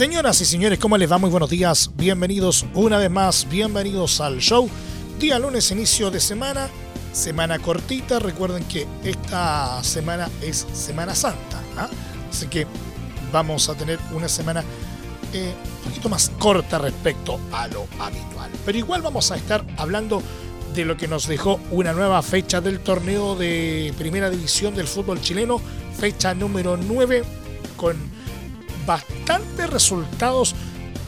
Señoras y señores, ¿cómo les va? Muy buenos días. Bienvenidos una vez más, bienvenidos al show. Día lunes, inicio de semana, semana cortita. Recuerden que esta semana es Semana Santa, ¿ah? así que vamos a tener una semana eh, un poquito más corta respecto a lo habitual. Pero igual vamos a estar hablando de lo que nos dejó una nueva fecha del torneo de primera división del fútbol chileno, fecha número 9, con bastantes resultados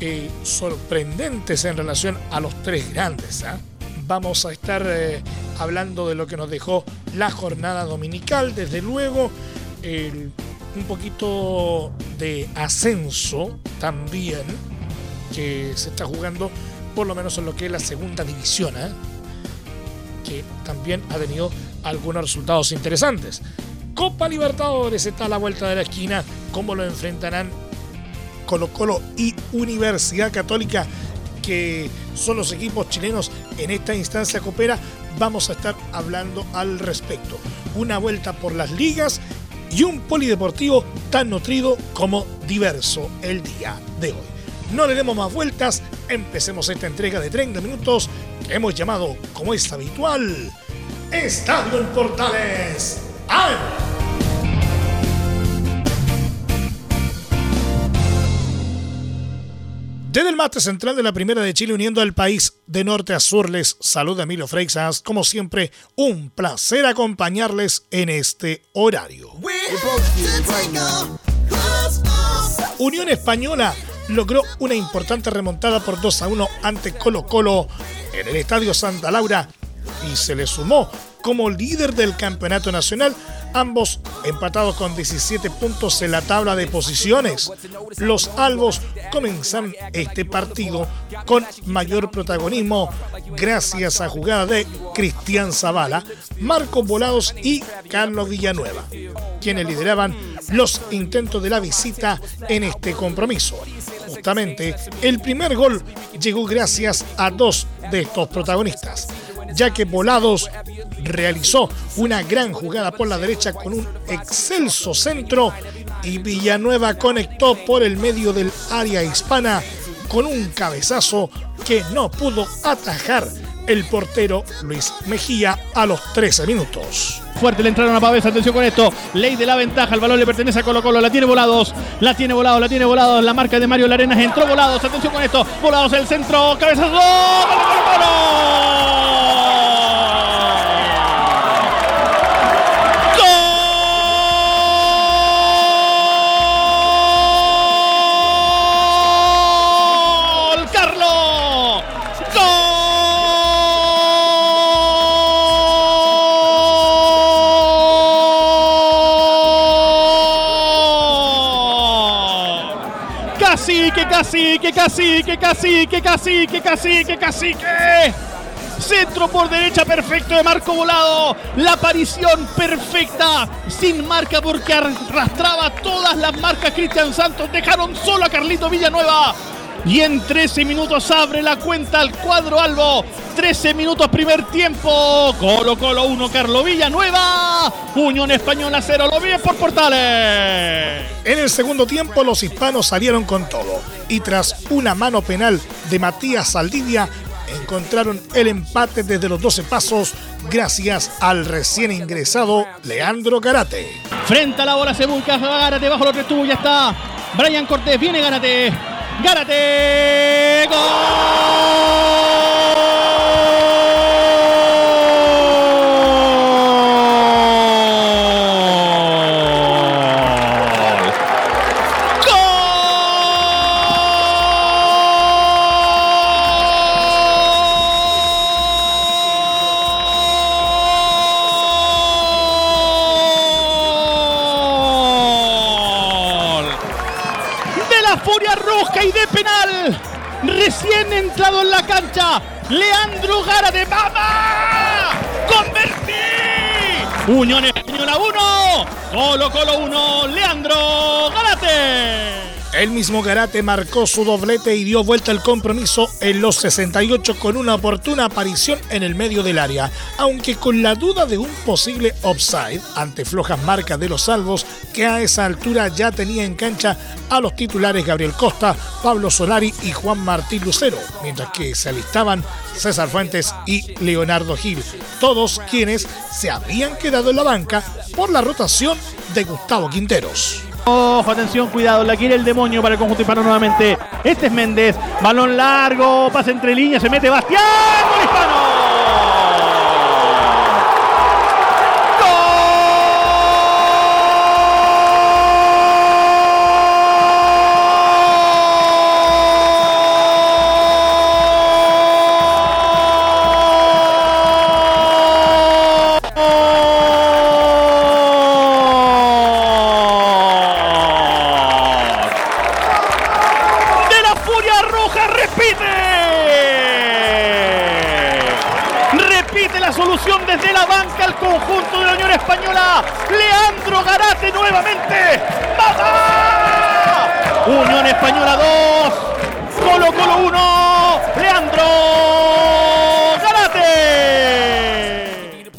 eh, sorprendentes en relación a los tres grandes. ¿ah? Vamos a estar eh, hablando de lo que nos dejó la jornada dominical, desde luego, un poquito de ascenso también que se está jugando, por lo menos en lo que es la segunda división. ¿ah? que también ha tenido algunos resultados interesantes. Copa Libertadores está a la vuelta de la esquina. ¿Cómo lo enfrentarán Colo Colo y Universidad Católica, que son los equipos chilenos en esta instancia copera? Vamos a estar hablando al respecto. Una vuelta por las ligas y un polideportivo tan nutrido como diverso el día de hoy. No le demos más vueltas, empecemos esta entrega de 30 minutos que hemos llamado, como es habitual, Estadio en Portales. ¡Ay! Desde el mate central de la Primera de Chile, uniendo al país de norte a sur, les saluda Emilio Freixas. Como siempre, un placer acompañarles en este horario. Unión Española logró una importante remontada por 2 a 1 ante Colo Colo en el Estadio Santa Laura y se le sumó como líder del campeonato nacional, ambos empatados con 17 puntos en la tabla de posiciones. Los albos comenzan este partido con mayor protagonismo gracias a jugada de Cristian Zavala, Marcos Volados y Carlos Villanueva, quienes lideraban los intentos de la visita en este compromiso. Justamente, el primer gol llegó gracias a dos de estos protagonistas, ya que Volados realizó una gran jugada por la derecha con un excelso centro y Villanueva conectó por el medio del área hispana con un cabezazo que no pudo atajar el portero Luis Mejía a los 13 minutos. Fuerte le entraron a Pavés, atención con esto. Ley de la ventaja, el balón le pertenece a Colo Colo, la tiene volados, la tiene volado, la tiene volado. La marca de Mario Larenas entró volados, atención con esto. Volados el centro, cabezazo. ¡Gol! Que casi, que casi, que casi, que casi, que casi, que casi, que Centro por derecha perfecto de Marco Volado. La aparición perfecta, sin marca porque arrastraba todas las marcas Cristian Santos. Dejaron solo a Carlito Villanueva. Y en 13 minutos abre la cuenta al cuadro Albo. 13 minutos primer tiempo. Colo Colo 1, Carlos Villanueva. Unión Española 0. Lo vi por Portales. En el segundo tiempo los hispanos salieron con todo. Y tras una mano penal de Matías Saldivia, encontraron el empate desde los 12 pasos gracias al recién ingresado Leandro Garate. Frente a la bola se busca Garate bajo los tres tubos, ya está. Brian Cortés, viene Garate. Gárate. ¡Gol! Leandro Gara de Mama. ¡Convertí! Unión Española 1, Colo Colo 1, Leandro Garate. El mismo Garate marcó su doblete y dio vuelta al compromiso en los 68 con una oportuna aparición en el medio del área, aunque con la duda de un posible offside ante flojas marcas de los salvos que a esa altura ya tenía en cancha a los titulares Gabriel Costa, Pablo Solari y Juan Martín Lucero, mientras que se alistaban César Fuentes y Leonardo Gil, todos quienes se habían quedado en la banca por la rotación de Gustavo Quinteros. Ojo, atención, cuidado, la quiere el demonio para el conjunto hispano nuevamente. Este es Méndez, balón largo, pasa entre líneas, se mete Bastián, gol hispano.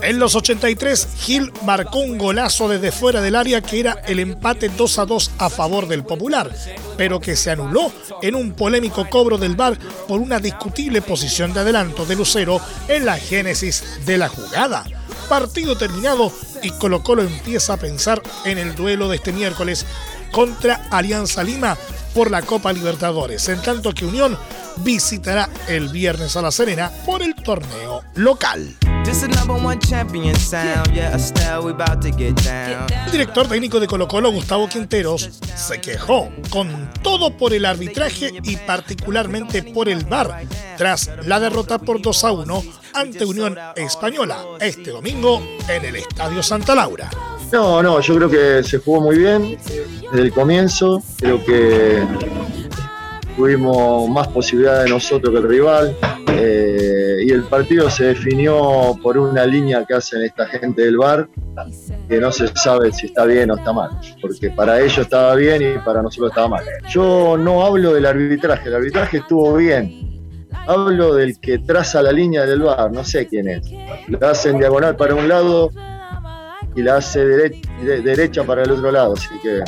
En los 83, Gil marcó un golazo desde fuera del área que era el empate 2 a 2 a favor del Popular, pero que se anuló en un polémico cobro del VAR por una discutible posición de adelanto de Lucero en la génesis de la jugada partido terminado y Colo Colo empieza a pensar en el duelo de este miércoles contra Alianza Lima por la Copa Libertadores, en tanto que Unión visitará el viernes a La Serena por el torneo local. El director técnico de Colo Colo, Gustavo Quinteros, se quejó con todo por el arbitraje y particularmente por el VAR tras la derrota por 2 a 1 ante Unión Española este domingo en el Estadio Santa Laura. No, no, yo creo que se jugó muy bien desde el comienzo. Creo que tuvimos más posibilidades de nosotros que el rival. Y el partido se definió por una línea que hacen esta gente del bar, que no se sabe si está bien o está mal, porque para ellos estaba bien y para nosotros estaba mal. Yo no hablo del arbitraje, el arbitraje estuvo bien. Hablo del que traza la línea del bar, no sé quién es. La hace en diagonal para un lado y la hace derecha para el otro lado, así que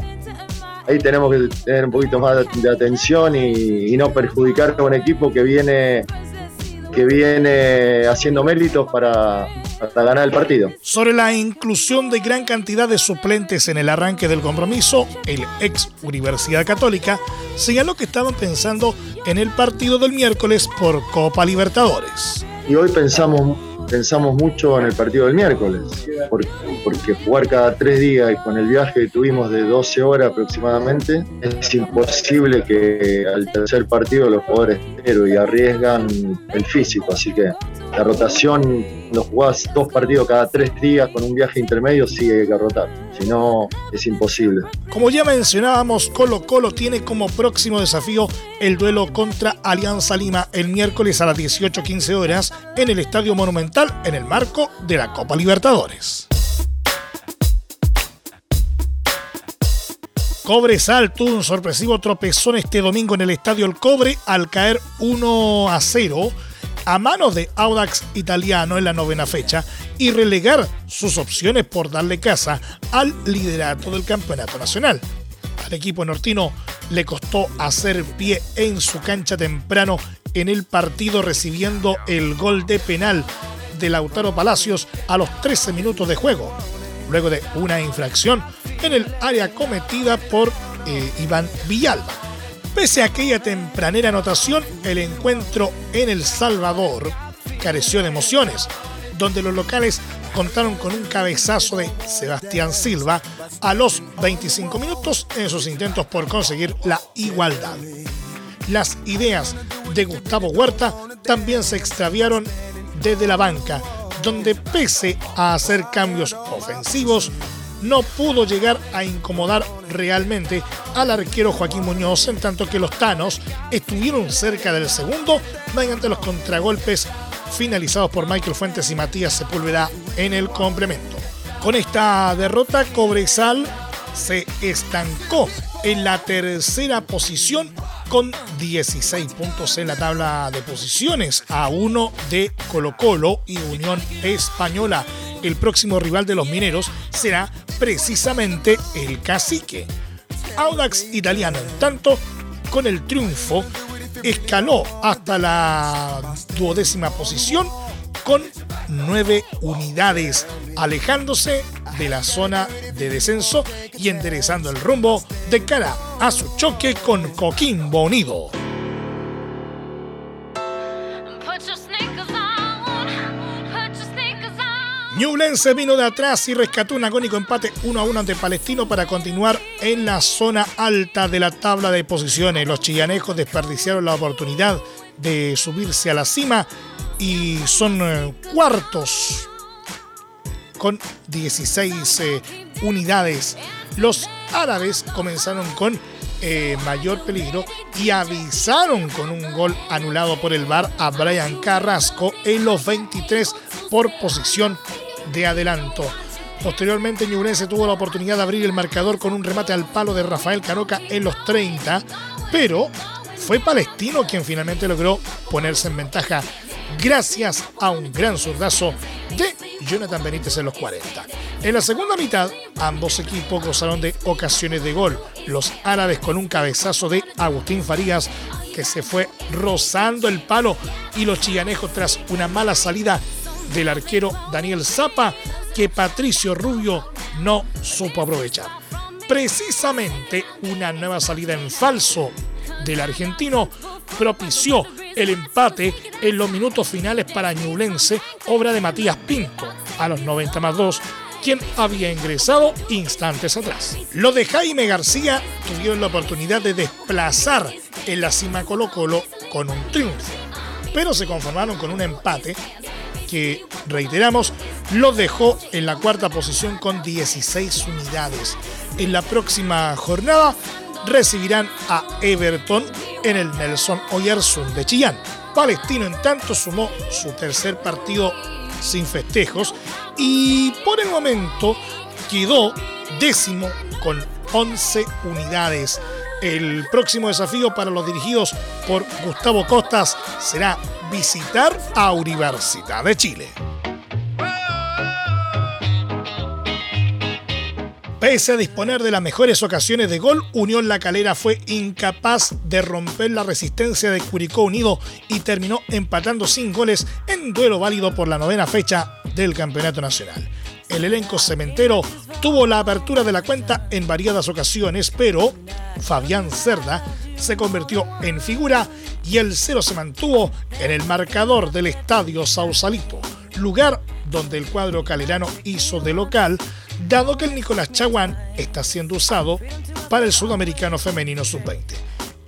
ahí tenemos que tener un poquito más de, atención y, no perjudicar a un equipo que viene que viene haciendo méritos para, para, ganar el partido. Sobre la inclusión de gran cantidad de suplentes en el arranque del compromiso, el ex Universidad Católica señaló que estaban pensando en el partido del miércoles por Copa Libertadores. Y hoy pensamos pensamos mucho en el partido del miércoles, porque, jugar cada tres días y con el viaje que tuvimos de 12 horas aproximadamente, es imposible que al tercer partido los jugadores entero y arriesgan el físico, así que la rotación, cuando jugás dos partidos cada tres días con un viaje intermedio, sí hay que rotar, si no es imposible. Como ya mencionábamos, Colo Colo tiene como próximo desafío el duelo contra Alianza Lima el miércoles a las 18.15 horas en el Estadio Monumental en el marco de la Copa Libertadores. Cobre tuvo un sorpresivo tropezón este domingo en el Estadio El Cobre al caer 1 a 0 a manos de Audax Italiano en la novena fecha y relegar sus opciones por darle casa al liderato del campeonato nacional. Al equipo nortino le costó hacer pie en su cancha temprano en el partido recibiendo el gol de penal de Lautaro Palacios a los 13 minutos de juego, luego de una infracción en el área cometida por eh, Iván Villalba. Pese a aquella tempranera anotación, el encuentro en El Salvador careció de emociones, donde los locales contaron con un cabezazo de Sebastián Silva a los 25 minutos en sus intentos por conseguir la igualdad. Las ideas de Gustavo Huerta también se extraviaron desde la banca, donde pese a hacer cambios ofensivos, no pudo llegar a incomodar realmente al arquero Joaquín Muñoz, en tanto que los Tanos estuvieron cerca del segundo mediante los contragolpes finalizados por Michael Fuentes y Matías Sepúlveda en el complemento. Con esta derrota, Cobresal se estancó en la tercera posición con 16 puntos en la tabla de posiciones a uno de Colo Colo y Unión Española. El próximo rival de los mineros será precisamente el cacique. Audax italiano, en tanto, con el triunfo, escaló hasta la duodécima posición con nueve unidades, alejándose de la zona de descenso y enderezando el rumbo de cara a su choque con Coquimbo Unido. Ñublense vino de atrás y rescató un agónico empate 1 a 1 ante Palestino para continuar en la zona alta de la tabla de posiciones. Los chillanejos desperdiciaron la oportunidad de subirse a la cima y son eh, cuartos con 16 eh, unidades. Los árabes comenzaron con eh, mayor peligro y avisaron con un gol anulado por el VAR a Brian Carrasco en los 23 por posición de adelanto. Posteriormente, Ñublense tuvo la oportunidad de abrir el marcador con un remate al palo de Rafael Caroca en los 30, pero fue Palestino quien finalmente logró ponerse en ventaja gracias a un gran zurdazo de Jonathan Benítez en los 40. En la segunda mitad, ambos equipos gozaron de ocasiones de gol. Los árabes con un cabezazo de Agustín Farías que se fue rozando el palo y los chillanejos tras una mala salida del arquero Daniel Zapa que Patricio Rubio no supo aprovechar. Precisamente una nueva salida en falso del argentino propició el empate en los minutos finales para Ñublense, obra de Matías Pinto, a los 90 más 2, quien había ingresado instantes atrás. Los de Jaime García tuvieron la oportunidad de desplazar en la cima Colo Colo con un triunfo, pero se conformaron con un empate que, reiteramos, los dejó en la cuarta posición con 16 unidades. En la próxima jornada recibirán a Everton en el Nelson Oyarzún de Chillán. Palestino en tanto sumó su tercer partido sin festejos y por el momento quedó décimo con 11 unidades. El próximo desafío para los dirigidos por Gustavo Costas será visitar a Universidad de Chile. Pese a disponer de las mejores ocasiones de gol, Unión La Calera fue incapaz de romper la resistencia de Curicó Unido y terminó empatando sin goles en duelo válido por la novena fecha del Campeonato Nacional. El elenco cementero tuvo la apertura de la cuenta en variadas ocasiones, pero Fabián Cerda se convirtió en figura y el cero se mantuvo en el marcador del estadio Sausalito, lugar donde el cuadro calerano hizo de local dado que el Nicolás Chaguán está siendo usado para el sudamericano femenino sub-20.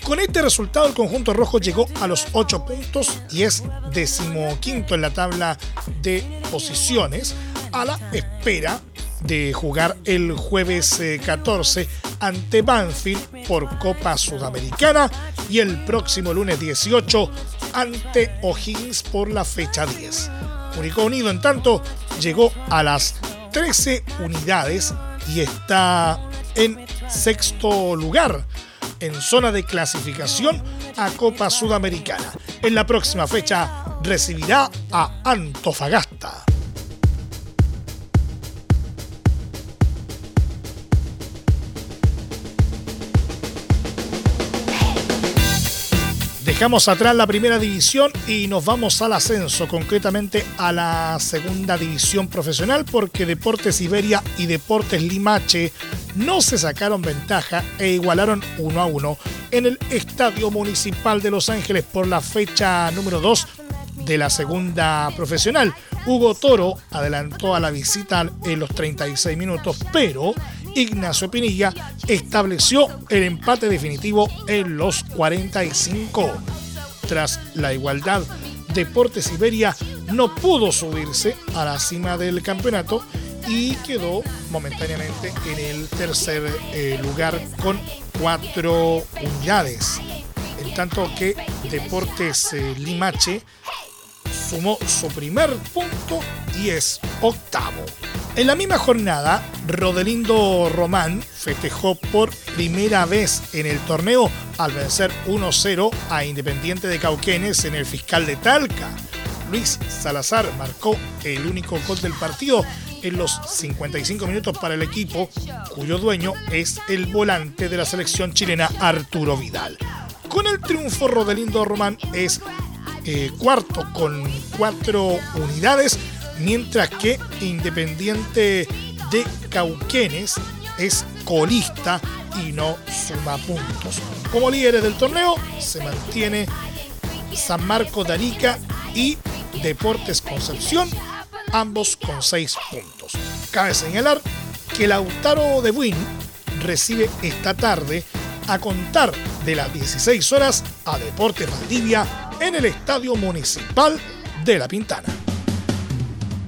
Con este resultado, el conjunto rojo llegó a los 8 puntos y es decimoquinto en la tabla de posiciones, a la espera de jugar el jueves 14 eh, ante Banfield por Copa Sudamericana y el próximo lunes 18 ante O'Higgins por la fecha 10. Único Unido, en tanto, llegó a las 13 unidades y está en sexto lugar en zona de clasificación a Copa Sudamericana. En la próxima fecha recibirá a Antofagasta. Dejamos atrás la primera división y nos vamos al ascenso, concretamente a la segunda división profesional, porque Deportes Iberia y Deportes Limache no se sacaron ventaja e igualaron uno a uno en el Estadio Municipal de Los Ángeles por la fecha número 2 de la segunda profesional. Hugo Toro adelantó a la visita en los 36 minutos, pero Ignacio Pinilla estableció el empate definitivo en los 45. Tras la igualdad, Deportes Iberia no pudo subirse a la cima del campeonato y quedó momentáneamente en el tercer eh, lugar con cuatro unidades. En tanto que Deportes eh, Limache sumó su primer punto y es octavo. En la misma jornada, Rodelindo Román festejó por primera vez en el torneo al vencer 1-0 a Independiente de Cauquenes en el fiscal de Talca. Luis Salazar marcó el único gol del partido en los 55 minutos para el equipo, cuyo dueño es el volante de la selección chilena Arturo Vidal. Con el triunfo, Rodelindo Román es eh, cuarto con cuatro unidades, mientras que Independiente de Cauquenes es colista y no suma puntos. Como líderes del torneo se mantiene San Marco de Arica y Deportes Concepción, ambos con seis puntos. Cabe señalar que Lautaro de Buin recibe esta tarde a contar de las 16 horas a Deportes Valdivia en el Estadio Municipal de La Pintana.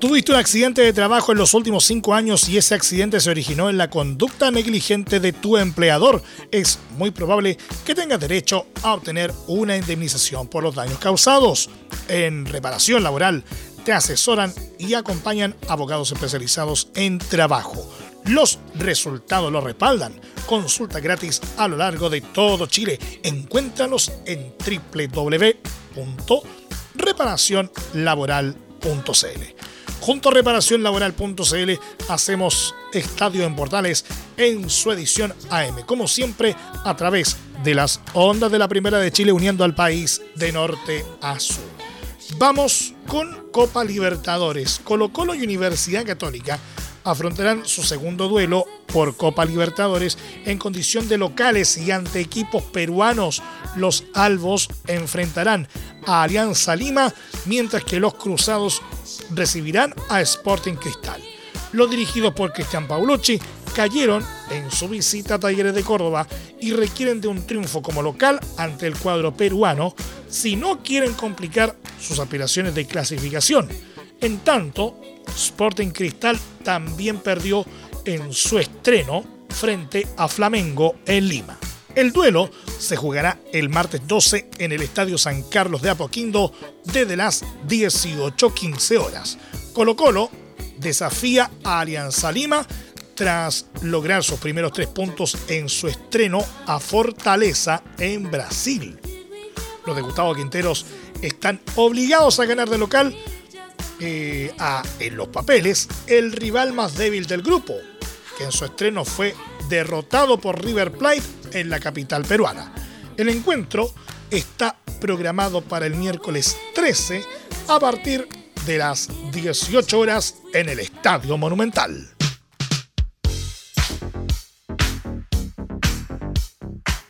Tuviste un accidente de trabajo en los últimos cinco años y ese accidente se originó en la conducta negligente de tu empleador. Es muy probable que tengas derecho a obtener una indemnización por los daños causados. En reparación laboral te asesoran y acompañan abogados especializados en trabajo. Los resultados lo respaldan. Consulta gratis a lo largo de todo Chile. Encuéntralos en www.reparacionlaboral.cl. Junto a reparacionlaboral.cl hacemos Estadio en Portales en su edición AM, como siempre a través de las ondas de la Primera de Chile uniendo al país de norte a sur. Vamos con Copa Libertadores. Colo Colo y Universidad Católica afrontarán su segundo duelo por Copa Libertadores en condición de locales y ante equipos peruanos. Los albos enfrentarán a Alianza Lima, mientras que los cruzados recibirán a Sporting Cristal. Los dirigidos por Cristian Paulucci cayeron en su visita a Talleres de Córdoba y requieren de un triunfo como local ante el cuadro peruano si no quieren complicar sus aspiraciones de clasificación. En tanto, Sporting Cristal también perdió en su estreno frente a Flamengo en Lima. El duelo se jugará el martes 12 en el Estadio San Carlos de Apoquindo desde las 18.15 horas. Colo Colo desafía a Alianza Lima tras lograr sus primeros tres puntos en su estreno a Fortaleza en Brasil. Los de Gustavo Quinteros están obligados a ganar de local eh, a, en los papeles, el rival más débil del grupo, que en su estreno fue derrotado por River Plate en la capital peruana. El encuentro está programado para el miércoles 13 a partir de las 18 horas en el Estadio Monumental.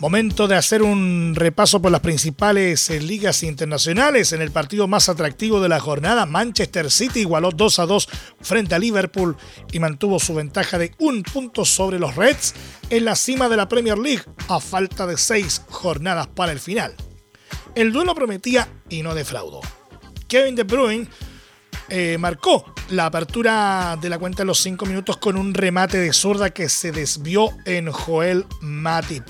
Momento de hacer un repaso por las principales eh, ligas internacionales. En el partido más atractivo de la jornada, Manchester City igualó 2 a 2 frente a Liverpool y mantuvo su ventaja de un punto sobre los Reds en la cima de la Premier League a falta de seis jornadas para el final. El duelo prometía y no defraudó. Kevin De Bruyne eh, marcó la apertura de la cuenta en los 5 minutos con un remate de zurda que se desvió en Joel Matip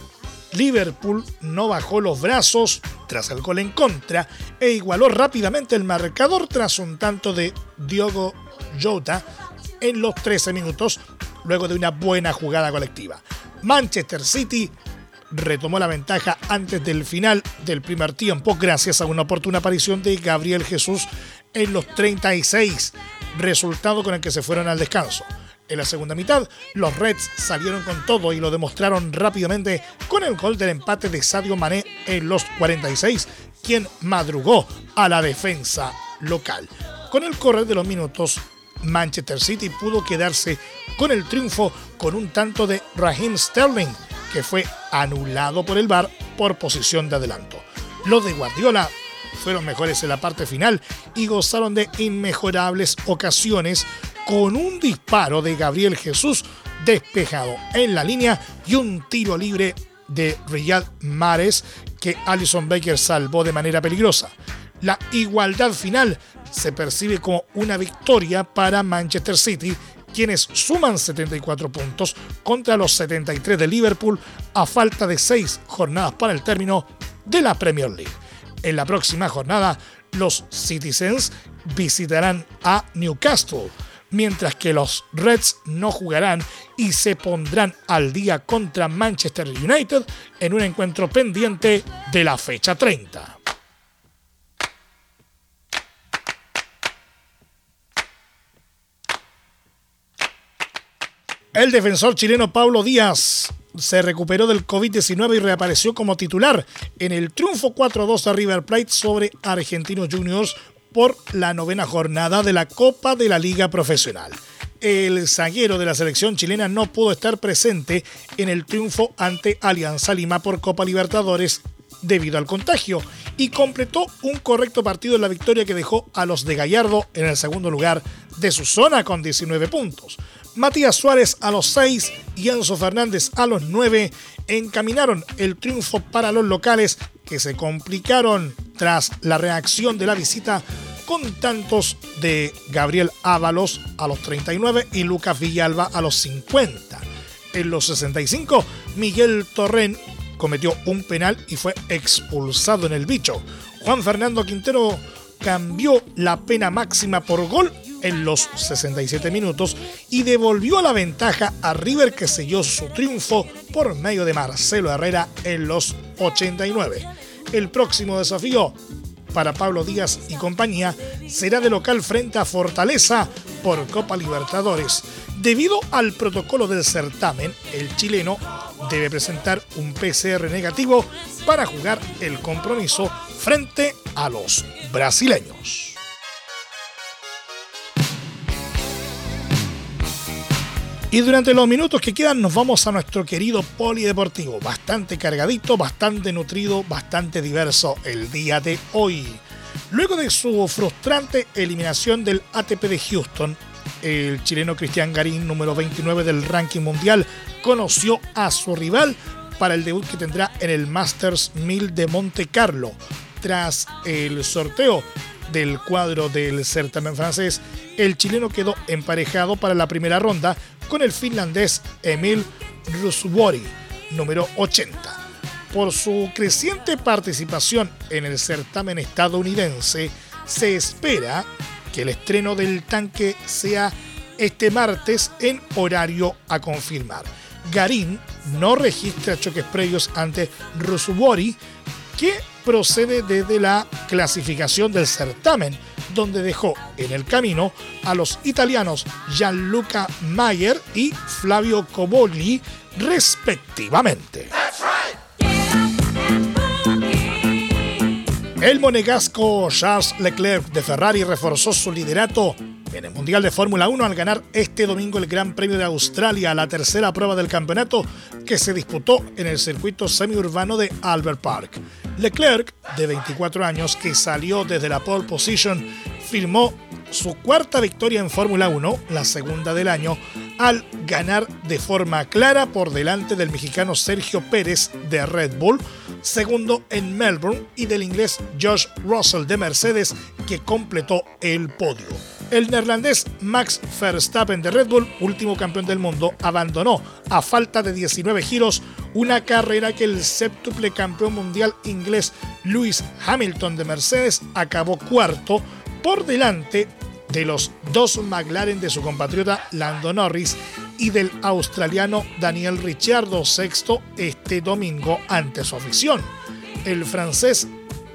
Liverpool no bajó los brazos tras el gol en contra e igualó rápidamente el marcador tras un tanto de Diogo Jota en los 13 minutos luego de una buena jugada colectiva. Manchester City retomó la ventaja antes del final del primer tiempo gracias a una oportuna aparición de Gabriel Jesús en los 36, resultado con el que se fueron al descanso. En la segunda mitad, los Reds salieron con todo y lo demostraron rápidamente con el gol del empate de Sadio Mané en los 46, quien madrugó a la defensa local. Con el correr de los minutos, Manchester City pudo quedarse con el triunfo con un tanto de Raheem Sterling, que fue anulado por el VAR por posición de adelanto. Los de Guardiola fueron mejores en la parte final y gozaron de inmejorables ocasiones con un disparo de Gabriel Jesús despejado en la línea y un tiro libre de Riyad Mares que Alison Baker salvó de manera peligrosa. La igualdad final se percibe como una victoria para Manchester City, quienes suman 74 puntos contra los 73 de Liverpool a falta de 6 jornadas para el término de la Premier League. En la próxima jornada, los Citizens visitarán a Newcastle mientras que los Reds no jugarán y se pondrán al día contra Manchester United en un encuentro pendiente de la fecha 30. El defensor chileno Pablo Díaz se recuperó del COVID-19 y reapareció como titular en el triunfo 4-2 de River Plate sobre Argentinos Juniors por la novena jornada de la Copa de la Liga Profesional. El zaguero de la selección chilena no pudo estar presente en el triunfo ante Alianza Lima por Copa Libertadores debido al contagio y completó un correcto partido en la victoria que dejó a los de Gallardo en el segundo lugar de su zona con 19 puntos. Matías Suárez a los 6 y Enzo Fernández a los 9 encaminaron el triunfo para los locales que se complicaron tras la reacción de la visita con tantos de Gabriel Ábalos a los 39 y Lucas Villalba a los 50. En los 65, Miguel Torren cometió un penal y fue expulsado en el bicho. Juan Fernando Quintero cambió la pena máxima por gol en los 67 minutos y devolvió la ventaja a River que selló su triunfo por medio de Marcelo Herrera en los 89. El próximo desafío para Pablo Díaz y compañía será de local frente a Fortaleza por Copa Libertadores. Debido al protocolo del certamen, el chileno debe presentar un PCR negativo para jugar el compromiso frente a los brasileños. Y durante los minutos que quedan nos vamos a nuestro querido polideportivo, bastante cargadito, bastante nutrido, bastante diverso el día de hoy. Luego de su frustrante eliminación del ATP de Houston, el chileno Cristian Garín, número 29 del ranking mundial, conoció a su rival para el debut que tendrá en el Masters 1000 de Monte Carlo. Tras el sorteo del cuadro del certamen francés, el chileno quedó emparejado para la primera ronda con el finlandés Emil Ruswori, número 80. Por su creciente participación en el certamen estadounidense, se espera que el estreno del tanque sea este martes en horario a confirmar. Garín no registra choques previos ante Ruswori, que procede desde la clasificación del certamen, donde dejó en el camino a los italianos Gianluca Mayer y Flavio Coboli, respectivamente. El monegasco Charles Leclerc de Ferrari reforzó su liderato en el Mundial de Fórmula 1 al ganar este domingo el Gran Premio de Australia, la tercera prueba del campeonato que se disputó en el circuito semiurbano de Albert Park. Leclerc, de 24 años, que salió desde la pole position, firmó su cuarta victoria en Fórmula 1, la segunda del año, al ganar de forma clara por delante del mexicano Sergio Pérez de Red Bull, segundo en Melbourne, y del inglés Josh Russell de Mercedes, que completó el podio. El neerlandés Max Verstappen de Red Bull, último campeón del mundo, abandonó a falta de 19 giros una carrera que el séptuple campeón mundial inglés Lewis Hamilton de Mercedes acabó cuarto por delante de los dos McLaren de su compatriota Lando Norris y del australiano Daniel Ricciardo sexto este domingo ante su afición. El francés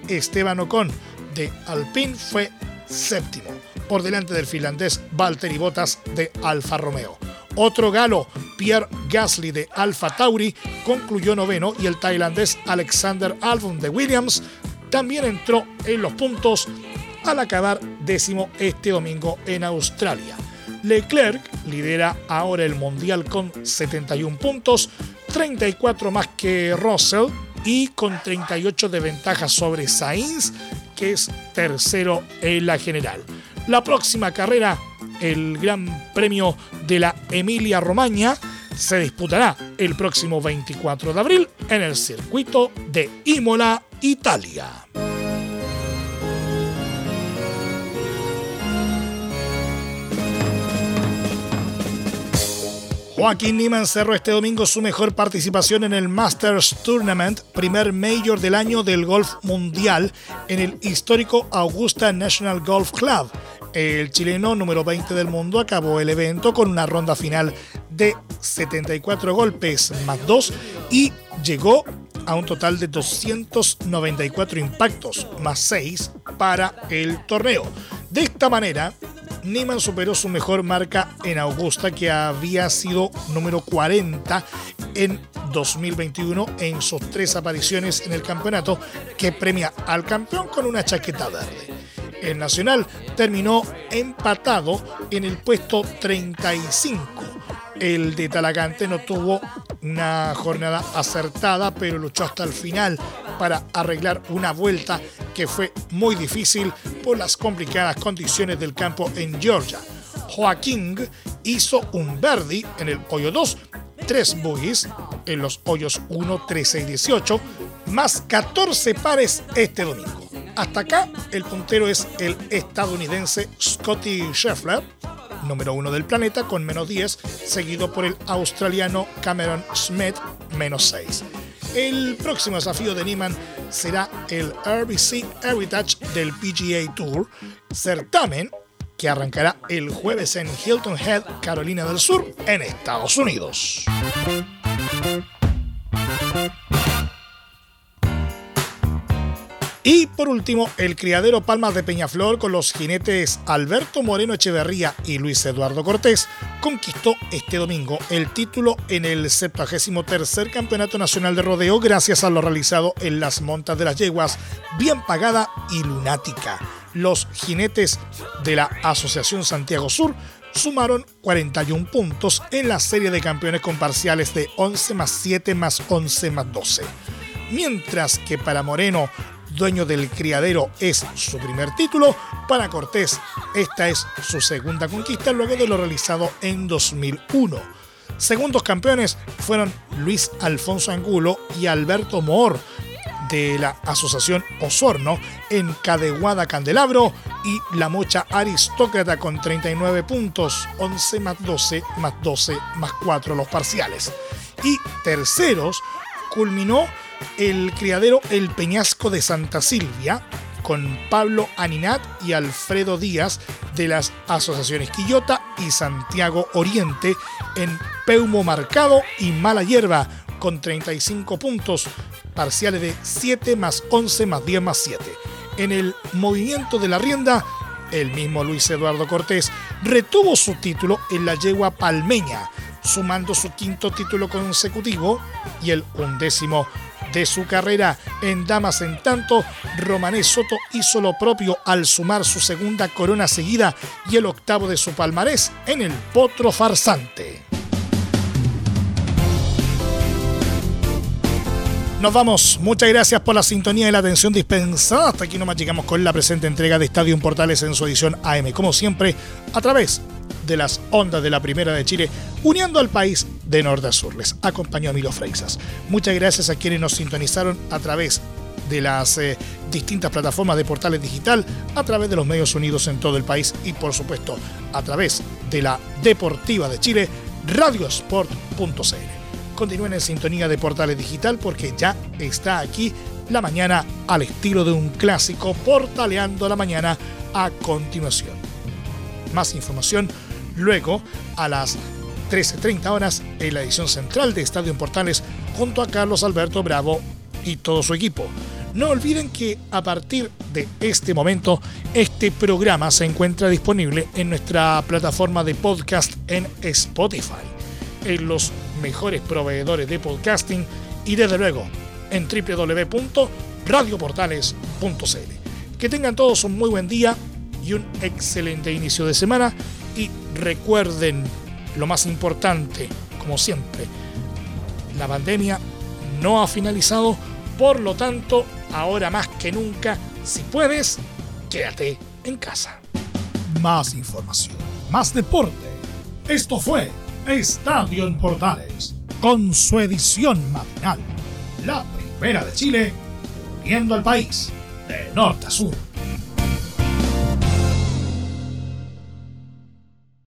Esteban Ocon de Alpine fue séptimo por delante del finlandés Valtteri Bottas de Alfa Romeo. Otro galo, Pierre Gasly de Alfa Tauri, concluyó noveno y el tailandés Alexander Albon de Williams también entró en los puntos al acabar décimo este domingo en Australia. Leclerc lidera ahora el Mundial con 71 puntos, 34 más que Russell y con 38 de ventaja sobre Sainz, que es tercero en la general. La próxima carrera, el Gran Premio de la Emilia Romagna, se disputará el próximo 24 de abril en el circuito de Imola, Italia. Joaquín Niemann cerró este domingo su mejor participación en el Masters Tournament, primer mayor del año del golf mundial en el histórico Augusta National Golf Club. El chileno número 20 del mundo acabó el evento con una ronda final de 74 golpes más 2 y llegó a un total de 294 impactos más 6 para el torneo. De esta manera, Niemann superó su mejor marca en Augusta, que había sido número 40 en 2021 en sus tres apariciones en el campeonato, que premia al campeón con una chaqueta verde. El Nacional terminó empatado en el puesto 35. El de Talagante no tuvo una jornada acertada, pero luchó hasta el final para arreglar una vuelta que fue muy difícil por las complicadas condiciones del campo en Georgia. Joaquín hizo un birdie en el hoyo 2, tres bogies en los hoyos 1, 13 y 18, más 14 pares este domingo. Hasta acá el puntero es el estadounidense Scotty Scheffler, número uno del planeta con menos 10, seguido por el australiano Cameron Smith, menos 6. El próximo desafío de Niemann será el RBC Heritage del PGA Tour, certamen que arrancará el jueves en Hilton Head, Carolina del Sur, en Estados Unidos. Y por último, el criadero Palmas de Peñaflor con los jinetes Alberto Moreno Echeverría y Luis Eduardo Cortés conquistó este domingo el título en el 73 Campeonato Nacional de Rodeo gracias a lo realizado en las montas de las yeguas, bien pagada y lunática. Los jinetes de la Asociación Santiago Sur sumaron 41 puntos en la serie de campeones con parciales de 11 más 7 más 11 más 12. Mientras que para Moreno dueño del criadero, es su primer título. Para Cortés, esta es su segunda conquista luego de lo realizado en 2001. Segundos campeones fueron Luis Alfonso Angulo y Alberto Moor de la Asociación Osorno en Cadeguada Candelabro y La Mocha Aristócrata con 39 puntos, 11 más 12 más 12 más 4 los parciales. Y terceros culminó el criadero El Peñasco de Santa Silvia, con Pablo Aninat y Alfredo Díaz de las asociaciones Quillota y Santiago Oriente en Peumo Marcado y Mala Hierba con 35 puntos, parciales de 7 más 11 más 10 más 7. En el movimiento de la rienda, el mismo Luis Eduardo Cortés retuvo su título en la yegua palmeña, sumando su quinto título consecutivo y el undécimo de su carrera en damas en tanto, Romané Soto hizo lo propio al sumar su segunda corona seguida y el octavo de su palmarés en el potro farsante. Nos vamos. Muchas gracias por la sintonía y la atención dispensada. Hasta aquí nomás llegamos con la presente entrega de Estadio Portales en su edición AM. Como siempre, a través de las ondas de la Primera de Chile, uniendo al país de norte a sur. Les acompañó Milo Freixas. Muchas gracias a quienes nos sintonizaron a través de las eh, distintas plataformas de portales digital, a través de los medios unidos en todo el país y por supuesto a través de la Deportiva de Chile, radiosport.cl. Continúen en sintonía de portales digital porque ya está aquí la mañana al estilo de un clásico, portaleando la mañana a continuación. Más información luego a las 13.30 horas en la edición central de Estadio en Portales junto a Carlos Alberto Bravo y todo su equipo. No olviden que a partir de este momento este programa se encuentra disponible en nuestra plataforma de podcast en Spotify, en los mejores proveedores de podcasting y desde luego en www.radioportales.cl. Que tengan todos un muy buen día y un excelente inicio de semana y recuerden lo más importante, como siempre, la pandemia no ha finalizado, por lo tanto, ahora más que nunca Si puedes, quédate en casa. Más información, más deporte. Esto fue Estadio en Portales, con su edición matinal. La primera de Chile, viendo al país de norte a sur.